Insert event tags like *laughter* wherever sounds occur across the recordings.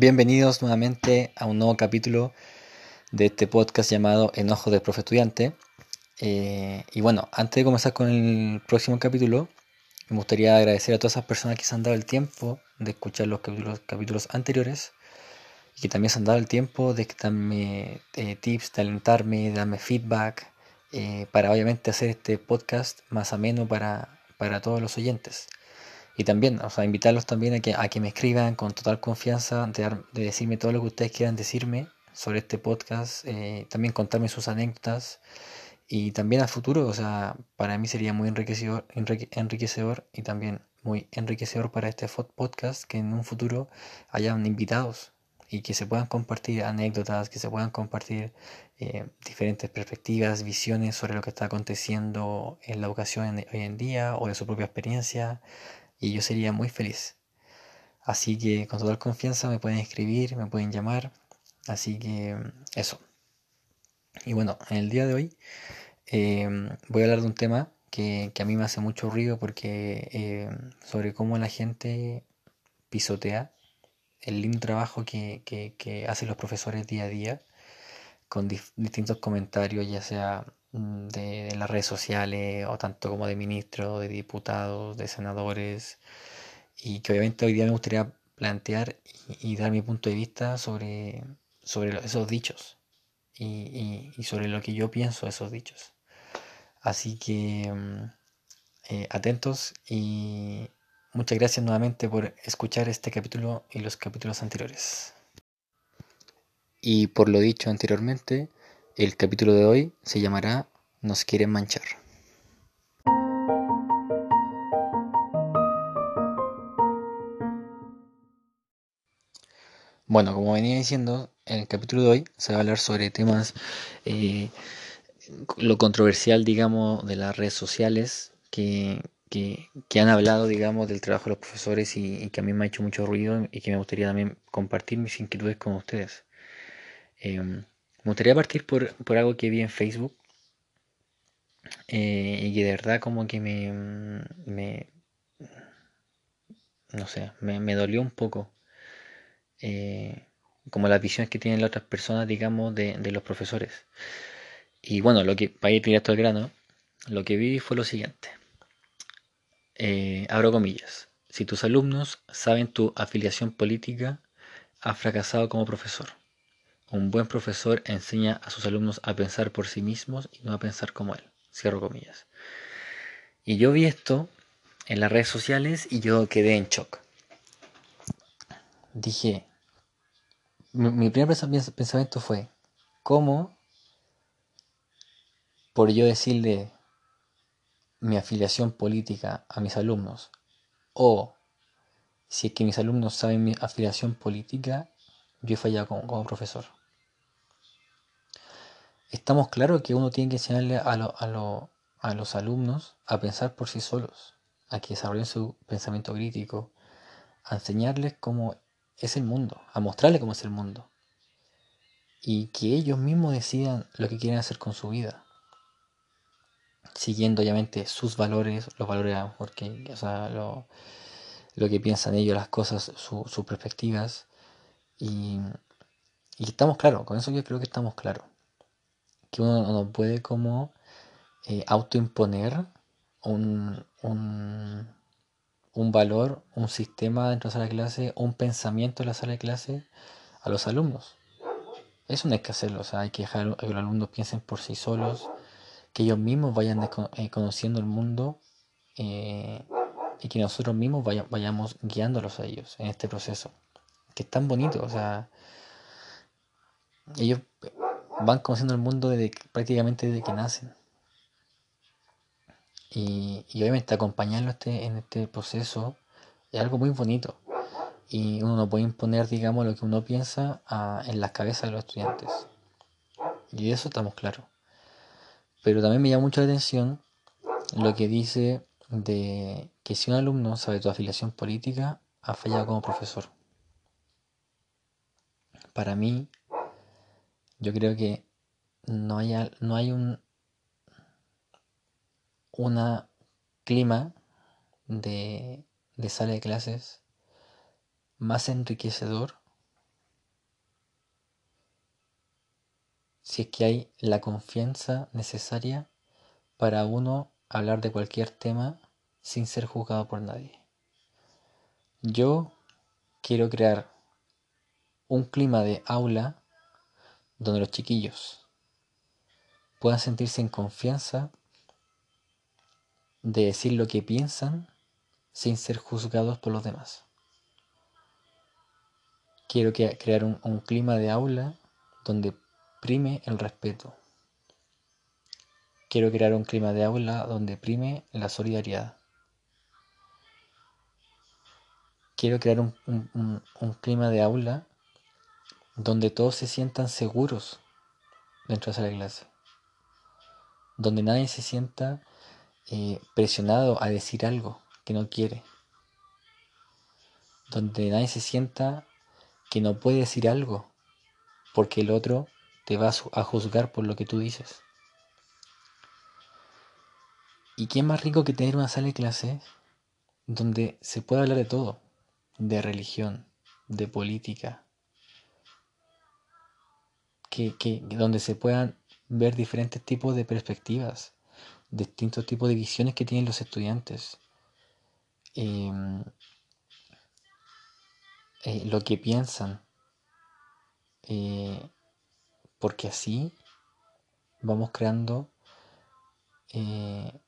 Bienvenidos nuevamente a un nuevo capítulo de este podcast llamado Enojo del Profe Estudiante. Eh, y bueno, antes de comenzar con el próximo capítulo, me gustaría agradecer a todas esas personas que se han dado el tiempo de escuchar los capítulos, anteriores y que también se han dado el tiempo de darme eh, tips, de alentarme, darme feedback, eh, para obviamente hacer este podcast más ameno para, para todos los oyentes. Y también, o sea, invitarlos también a que, a que me escriban con total confianza, de, de decirme todo lo que ustedes quieran decirme sobre este podcast, eh, también contarme sus anécdotas. Y también a futuro, o sea, para mí sería muy enriquecedor, enriquecedor y también muy enriquecedor para este podcast que en un futuro hayan invitados y que se puedan compartir anécdotas, que se puedan compartir eh, diferentes perspectivas, visiones sobre lo que está aconteciendo en la educación hoy en día o de su propia experiencia y yo sería muy feliz. Así que con total confianza me pueden escribir, me pueden llamar, así que eso. Y bueno, en el día de hoy em, voy a hablar de un tema que, a mí me hace mucho ruido porque em, sobre cómo la gente pisotea el lindo trabajo que, que, hacen los profesores día a día con distintos comentarios, ya sea mm, de, las redes sociales o tanto como de ministros, de diputados, de senadores, y que obviamente hoy día me gustaría plantear y, dar mi punto de vista sobre, sobre esos dichos y, sobre lo que yo pienso de esos dichos. Así que mm, eh, atentos y muchas gracias nuevamente por escuchar este capítulo y los capítulos anteriores. Y por lo dicho anteriormente, el capítulo de hoy se llamará Nos quieren manchar. Bueno, como venía diciendo, en el capítulo de hoy se va a hablar sobre temas, eh, lo controversial, digamos, de las redes sociales, que, han hablado, digamos, del trabajo de los profesores y, y, que a mí me ha hecho mucho ruido y que me gustaría también compartir mis inquietudes con ustedes. Em, me gustaría partir por, algo que vi en Facebook eh, y que de verdad como que me, me no sé, me, dolió un poco. Eh, como las visiones que tienen las otras personas, digamos, de, los profesores. Y bueno, lo que, para ir directo al grano, lo que vi fue lo siguiente. Eh, abro comillas. Si tus alumnos saben tu afiliación política, has fracasado como profesor. Un buen profesor enseña a sus alumnos a pensar por sí mismos y no a pensar como él. Cierro comillas. Y yo vi esto en las redes sociales y yo quedé en shock. Dije, mi, primer pensamiento fue, ¿cómo por yo decirle mi afiliación política a mis alumnos o si es que mis alumnos saben mi afiliación política, yo he fallado como profesor? Estamos claros que uno tiene que enseñarle a, a, los alumnos a pensar por sí solos, a que desarrollen su pensamiento crítico, a enseñarles cómo es el mundo, a mostrarles cómo es el mundo. Y que ellos mismos decidan lo que quieren hacer con su vida. Siguiendo obviamente sus valores, los valores porque, o sea, lo, que piensan ellos, las cosas, sus perspectivas. Y, y estamos claros, con eso yo creo que estamos claros que uno no puede como eh, autoimponer un, un, un, valor, un sistema dentro de la sala de clase, un pensamiento en la sala de clase a los alumnos. Eso no hay que hacerlo, o sea, hay que dejar que los alumnos piensen por sí solos, que ellos mismos vayan eh, conociendo el mundo eh, y que nosotros mismos vayamos guiándolos a ellos en este proceso, que es tan bonito, o sea, ellos van conociendo el mundo desde, prácticamente desde que nacen. Y, obviamente acompañarlo este, en este proceso es algo muy bonito. Y uno no puede imponer, digamos, lo que uno piensa en las cabezas de los estudiantes. Y de eso estamos claros. Pero también me llama mucho la atención lo que dice de que si un alumno sabe tu afiliación política, ha fallado como profesor. Para mí, yo creo que no hay, no hay un una clima de, de sala de clases más enriquecedor si es que hay la confianza necesaria para uno hablar de cualquier tema sin ser juzgado por nadie. Yo quiero crear un clima de aula donde los chiquillos puedan sentirse en confianza de decir lo que piensan sin ser juzgados por los demás. Quiero crear un, un clima de aula donde prime el respeto. Quiero crear un clima de aula donde prime la solidaridad. Quiero crear un, clima de aula donde todos se sientan seguros dentro de la clase. Donde nadie se sienta eh, presionado a decir algo que no quiere. Donde nadie se sienta que no puede decir algo porque el otro te va a juzgar por lo que tú dices. ¿Y qué más rico que tener una sala de clase donde se puede hablar de todo? De religión, de política, que, donde se puedan ver diferentes tipos de perspectivas, distintos tipos de visiones que tienen los estudiantes. Em, eh, lo que piensan. Eh, porque así vamos creando eh,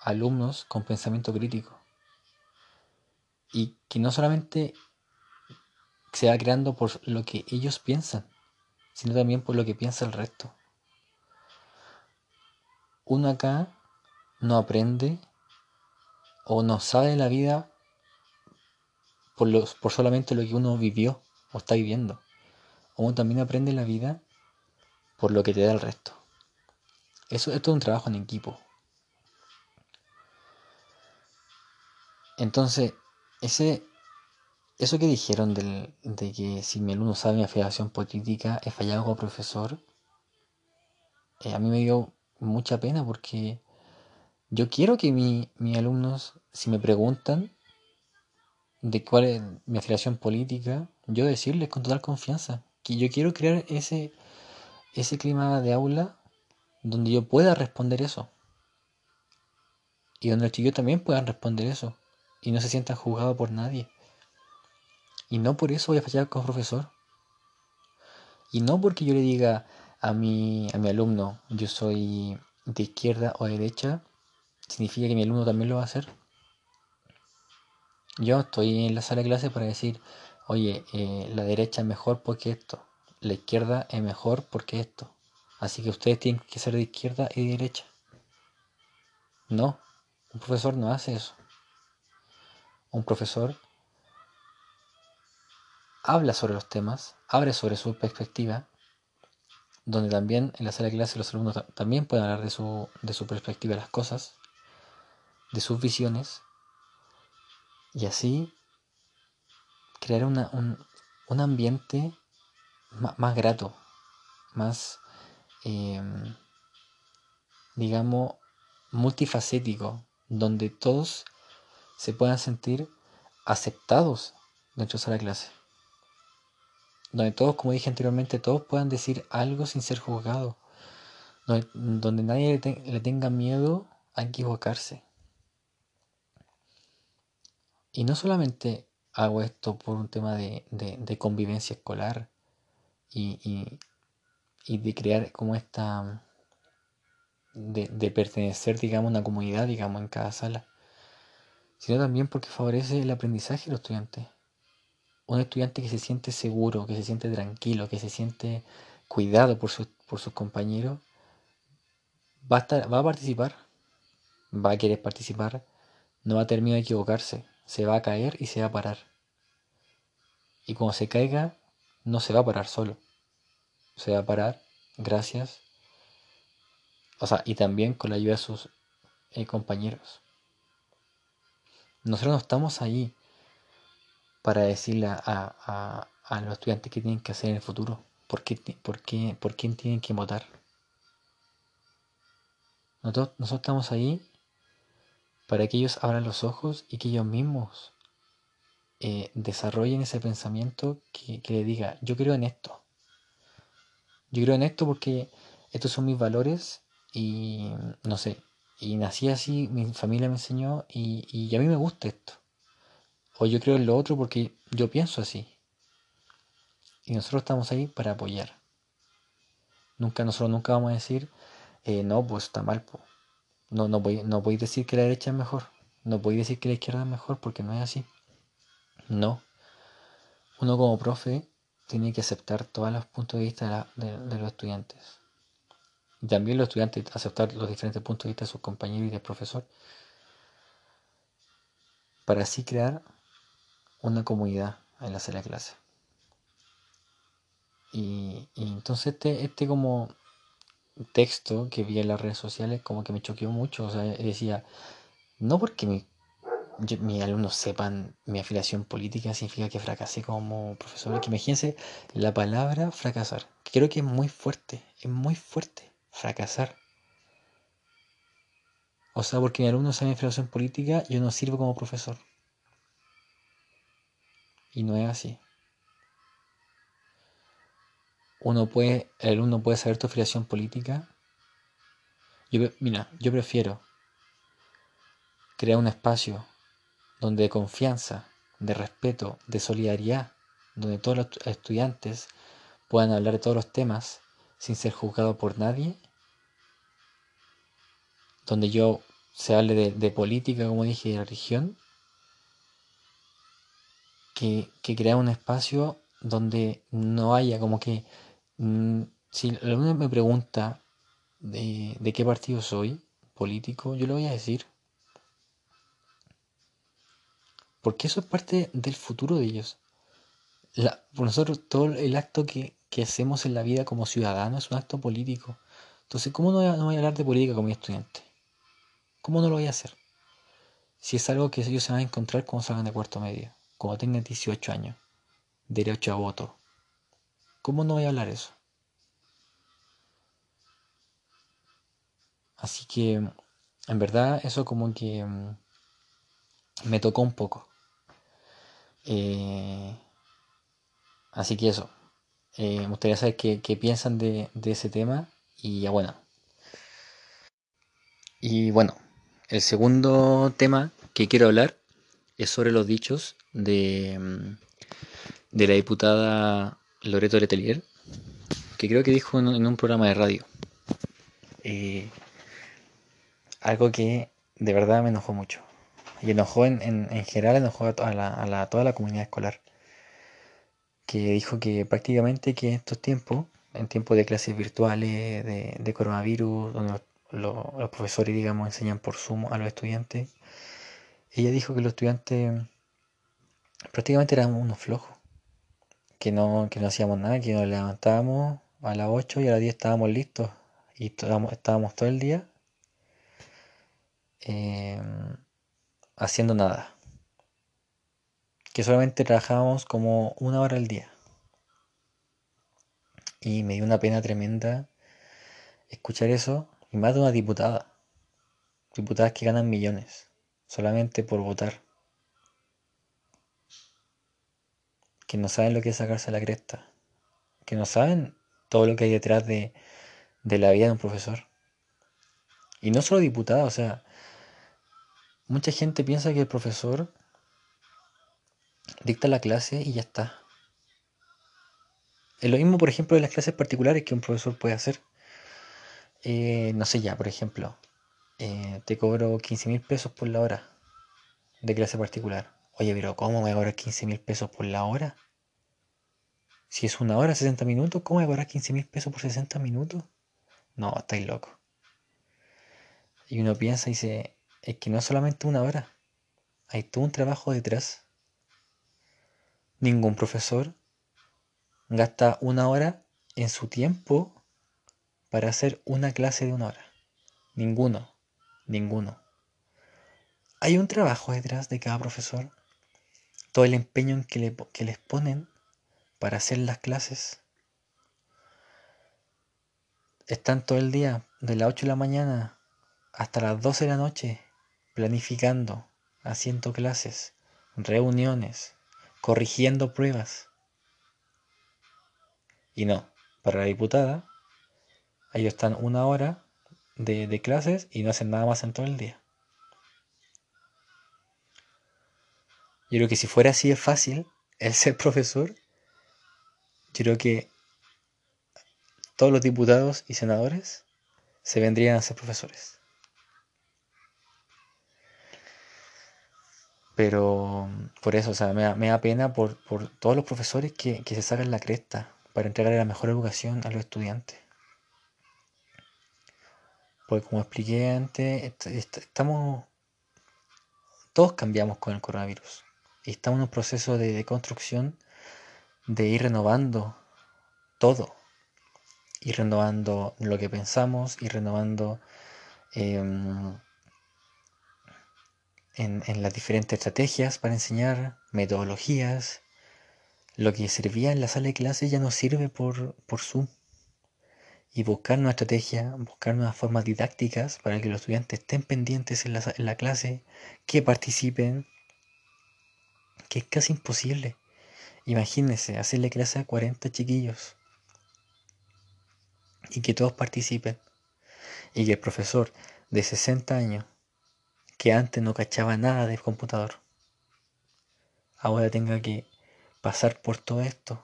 alumnos con pensamiento crítico. Y que no solamente se va creando por lo que ellos piensan, sino también por lo que piensa el resto. Uno acá no aprende o no sabe la vida por, los, por solamente lo que uno vivió o está viviendo. Uno también aprende la vida por lo que te da el resto. Eso es todo un trabajo en equipo. Entonces, ese, eso que dijeron de que si mi alumno sabe mi afiliación política, he fallado como profesor, eh, a mí me dio mucha pena porque yo quiero que mis alumnos, si me preguntan de cuál es mi afiliación política, yo decirles con total confianza que yo quiero crear ese, ese clima de aula donde yo pueda responder eso. Y donde los chicos también puedan responder eso y no se sientan juzgados por nadie. Y no por eso voy a fallar como profesor. Y no porque yo le diga a mi, a mi alumno, yo soy de izquierda o de derecha, significa que mi alumno también lo va a hacer. Yo estoy en la sala de clase para decir, oye, eh, la derecha es mejor porque esto, la izquierda es mejor porque esto. Así que ustedes tienen que ser de izquierda y de derecha. No, un profesor no hace eso un profesor habla sobre los temas, abre sobre su perspectiva, donde también en la sala de clase los alumnos también pueden hablar de su, de su perspectiva de las cosas, de sus visiones, y así crear un, ambiente más, grato, más, em, digamos, multifacético, donde todos se puedan sentir aceptados dentro de la clase. Donde todos, como dije anteriormente, todos puedan decir algo sin ser juzgados. Donde, nadie le, tenga miedo a equivocarse. Y no solamente hago esto por un tema de, convivencia escolar y, de crear como esta, de, de, pertenecer, digamos, a una comunidad, digamos, en cada sala sino también porque favorece el aprendizaje de los estudiantes. Un estudiante que se siente seguro, que se siente tranquilo, que se siente cuidado por, por sus compañeros, va a, estar, va a participar, va a querer participar, no va a terminar de equivocarse, se va a caer y se va a parar. Y cuando se caiga, no se va a parar solo, se va a parar gracias, o sea, y también con la ayuda de sus eh, compañeros. Nosotros no estamos ahí para decirle a, los estudiantes qué tienen que hacer en el futuro, por, qué, por, por quién tienen que votar. Nosotros, nosotros estamos ahí para que ellos abran los ojos y que ellos mismos eh, desarrollen ese pensamiento que, que le diga, yo creo en esto. Yo creo en esto porque estos son mis valores y no sé, y nací así, mi familia me enseñó y, y a mí me gusta esto. O yo creo en lo otro porque yo pienso así. Y nosotros estamos ahí para apoyar. Nunca, nosotros nunca vamos a decir, eh, no, pues está mal. No, no, voy, no podéis decir que la derecha es mejor. No podéis decir que la izquierda es mejor porque no es así. No. Uno como profe tiene que aceptar todos los puntos de vista de, los estudiantes. Y también los estudiantes aceptar los diferentes puntos de vista de sus compañeros y del profesor. Para así crear una comunidad en la sala de clase. Y, entonces este, este como texto que vi en las redes sociales como que me choqueó mucho. O sea, decía, no porque mi, mis alumnos sepan mi afiliación política significa que fracasé como profesor. Que imagínense la palabra fracasar. Creo que es muy fuerte, es muy fuerte fracasar. O sea, porque mi alumno sabe mi afiliación política, yo no sirvo como profesor. Y no es así. Uno puede, el alumno puede saber tu afiliación política. Yo, mira, yo prefiero crear un espacio donde de confianza, de respeto, de solidaridad, donde todos los estudiantes puedan hablar de todos los temas sin ser juzgado por nadie, donde yo se hable de, política, como dije, de religión, que, que crear un espacio donde no haya como que Mm, si la alumno me pregunta de, de qué partido soy político, yo le voy a decir. Porque eso es parte del futuro de ellos. por nosotros todo el acto que, hacemos en la vida como ciudadanos es un acto político. Entonces, ¿cómo no no voy a hablar de política con mi estudiante? ¿Cómo no lo voy a hacer? Si es algo que ellos se van a encontrar cuando salgan de cuarto medio, cuando tengan 18 años, derecho a voto, ¿Cómo no voy a hablar eso? Así que, en verdad, eso como que mm, me tocó un poco. Eh, así que eso. Eh, me gustaría saber qué, piensan de, ese tema. Y ya bueno. Y bueno, el segundo tema que quiero hablar es sobre los dichos de, mm, de la diputada Loreto Letelier, que creo que dijo en, un programa de radio. Eh, algo que de verdad me enojó mucho. Y enojó en, en, general, enojó a, toda la, toda la comunidad escolar. Que dijo que prácticamente que en estos tiempos, en tiempos de clases virtuales, de, coronavirus, donde los, los, profesores, digamos, enseñan por Zoom a los estudiantes, ella dijo que los estudiantes prácticamente eran unos flojos que no, que no hacíamos nada, que nos levantábamos a las 8 y a las 10 estábamos listos y estábamos, todo el día em, haciendo nada. Que solamente trabajábamos como una hora al día. Y me dio una pena tremenda escuchar eso, y más de una diputada. Diputadas que ganan millones, solamente por votar. que no saben lo que es sacarse la cresta, que no saben todo lo que hay detrás de, la vida de un profesor. Y no solo diputada, o sea, mucha gente piensa que el profesor dicta la clase y ya está. Es lo mismo, por ejemplo, de las clases particulares que un profesor puede hacer. Eh, no sé ya, por ejemplo, eh, te cobro 15 mil pesos por la hora de clase particular. Oye, pero ¿cómo me voy a cobrar 15 mil pesos por la hora? Si es una hora, 60 minutos, ¿cómo voy a cobrar 15 mil pesos por 60 minutos? No, estáis loco. Y uno piensa y dice, es que no es solamente una hora, hay todo un trabajo detrás. Ningún profesor gasta una hora en su tiempo para hacer una clase de una hora. Ninguno, ninguno. Hay un trabajo detrás de cada profesor. Todo el empeño que, que les ponen para hacer las clases. Están todo el día, de las 8 de la mañana hasta las 12 de la noche, planificando, haciendo clases, reuniones, corrigiendo pruebas. Y no, para la diputada, ellos están una hora de, clases y no hacen nada más en todo el día. Yo creo que si fuera así de fácil el *laughs* ser profesor, yo creo que todos los diputados y senadores se vendrían a ser profesores. Pero por eso, o sea, me da, pena por, todos los profesores que, que se sacan la cresta para entregarle la mejor educación a los estudiantes. Porque como expliqué antes, estamos, todos cambiamos con el coronavirus estamos en un proceso de, construcción de ir renovando todo, ir renovando lo que pensamos, ir renovando em, en, las diferentes estrategias para enseñar, metodologías. Lo que servía en la sala de clase ya no sirve por, por Zoom. Y buscar nueva estrategia, buscar nuevas formas didácticas para que los estudiantes estén pendientes en la, en la clase, que participen, que es casi imposible. Imagínense, hacerle clase a 40 chiquillos y que todos participen y que el profesor de 60 años que antes no cachaba nada del computador ahora tenga que pasar por todo esto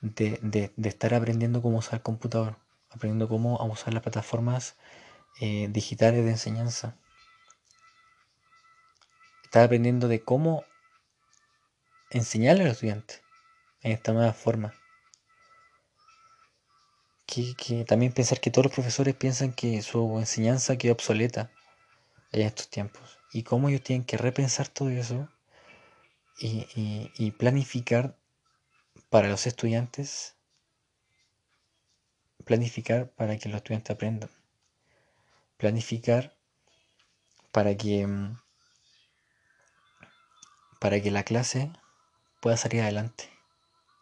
de, estar aprendiendo cómo usar el computador, aprendiendo cómo usar las plataformas eh, digitales de enseñanza. Estaba aprendiendo de cómo enseñarle a los estudiantes en esta nueva forma. Que, también pensar que todos los profesores piensan que su enseñanza quedó obsoleta en estos tiempos. Y cómo ellos tienen que repensar todo eso y, y planificar para los estudiantes, planificar para que los estudiantes aprendan, planificar para que mm, para que la clase pueda salir adelante.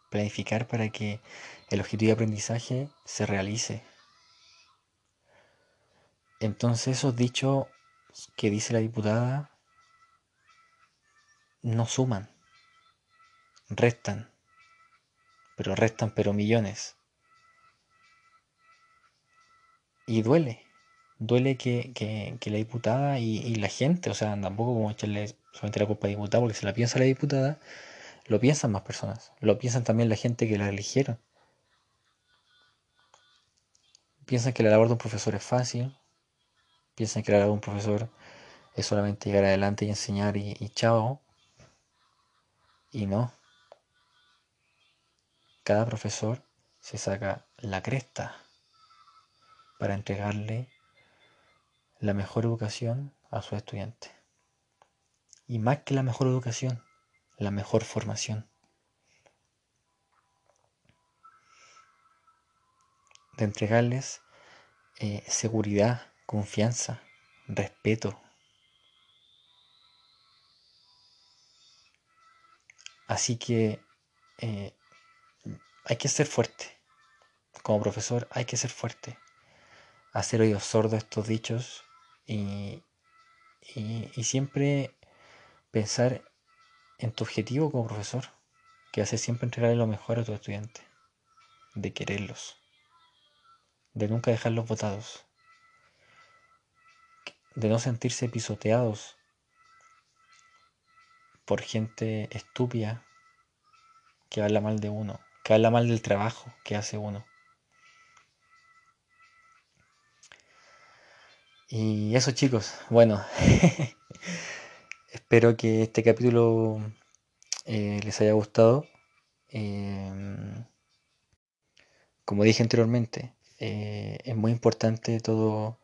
Planificar para que el objetivo de aprendizaje se realice. Entonces esos dichos que dice la diputada no suman, restan, pero restan pero millones. Y duele, duele que, la diputada y, y, la gente, o sea, tampoco como echarle solamente la culpa de diputada, porque si la piensa la diputada, lo piensan más personas, lo piensan también la gente que la eligieron. Piensan que la labor de un profesor es fácil, piensan que la labor de un profesor es solamente llegar adelante y enseñar y, y chao. Y no. Cada profesor se saca la cresta para entregarle la mejor educación a su estudiante y más que la mejor educación, la mejor formación. De entregarles eh, seguridad, confianza, respeto. Así que eh, hay que ser fuerte. Como profesor hay que ser fuerte. Hacer oídos sordos estos dichos y, y siempre pensar en tu objetivo como profesor, que hace siempre entregarle lo mejor a tus estudiantes, de quererlos, de nunca dejarlos votados, de no sentirse pisoteados por gente estúpida que habla mal de uno, que habla mal del trabajo que hace uno. Y eso chicos, bueno, *laughs* Espero que este capítulo eh, les haya gustado. Em, como dije anteriormente, eh, es muy importante todo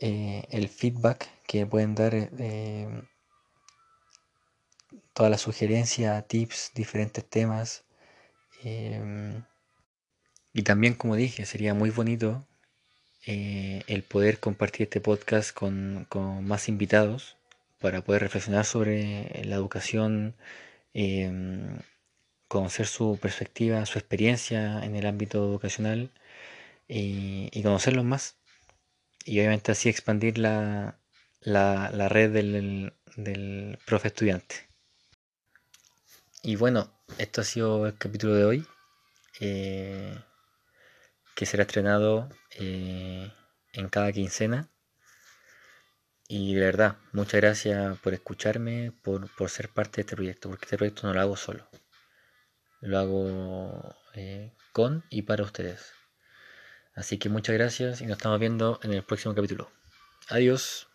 eh, el feedback que pueden dar, todas las sugerencias, tips, diferentes temas. Em, y también, como dije, sería muy bonito el poder compartir este podcast con más invitados para poder reflexionar sobre la educación, em, conocer su perspectiva, su experiencia en el ámbito educacional y, conocerlos más. Y obviamente así expandir la, red del, del profe estudiante. Y bueno, esto ha sido el capítulo de hoy. eh, que será estrenado eh, en cada quincena. Y de verdad, muchas gracias por escucharme, por, por, ser parte de este proyecto, porque este proyecto no lo hago solo. Lo hago eh, con y para ustedes. Así que muchas gracias y nos estamos viendo en el próximo capítulo. Adiós.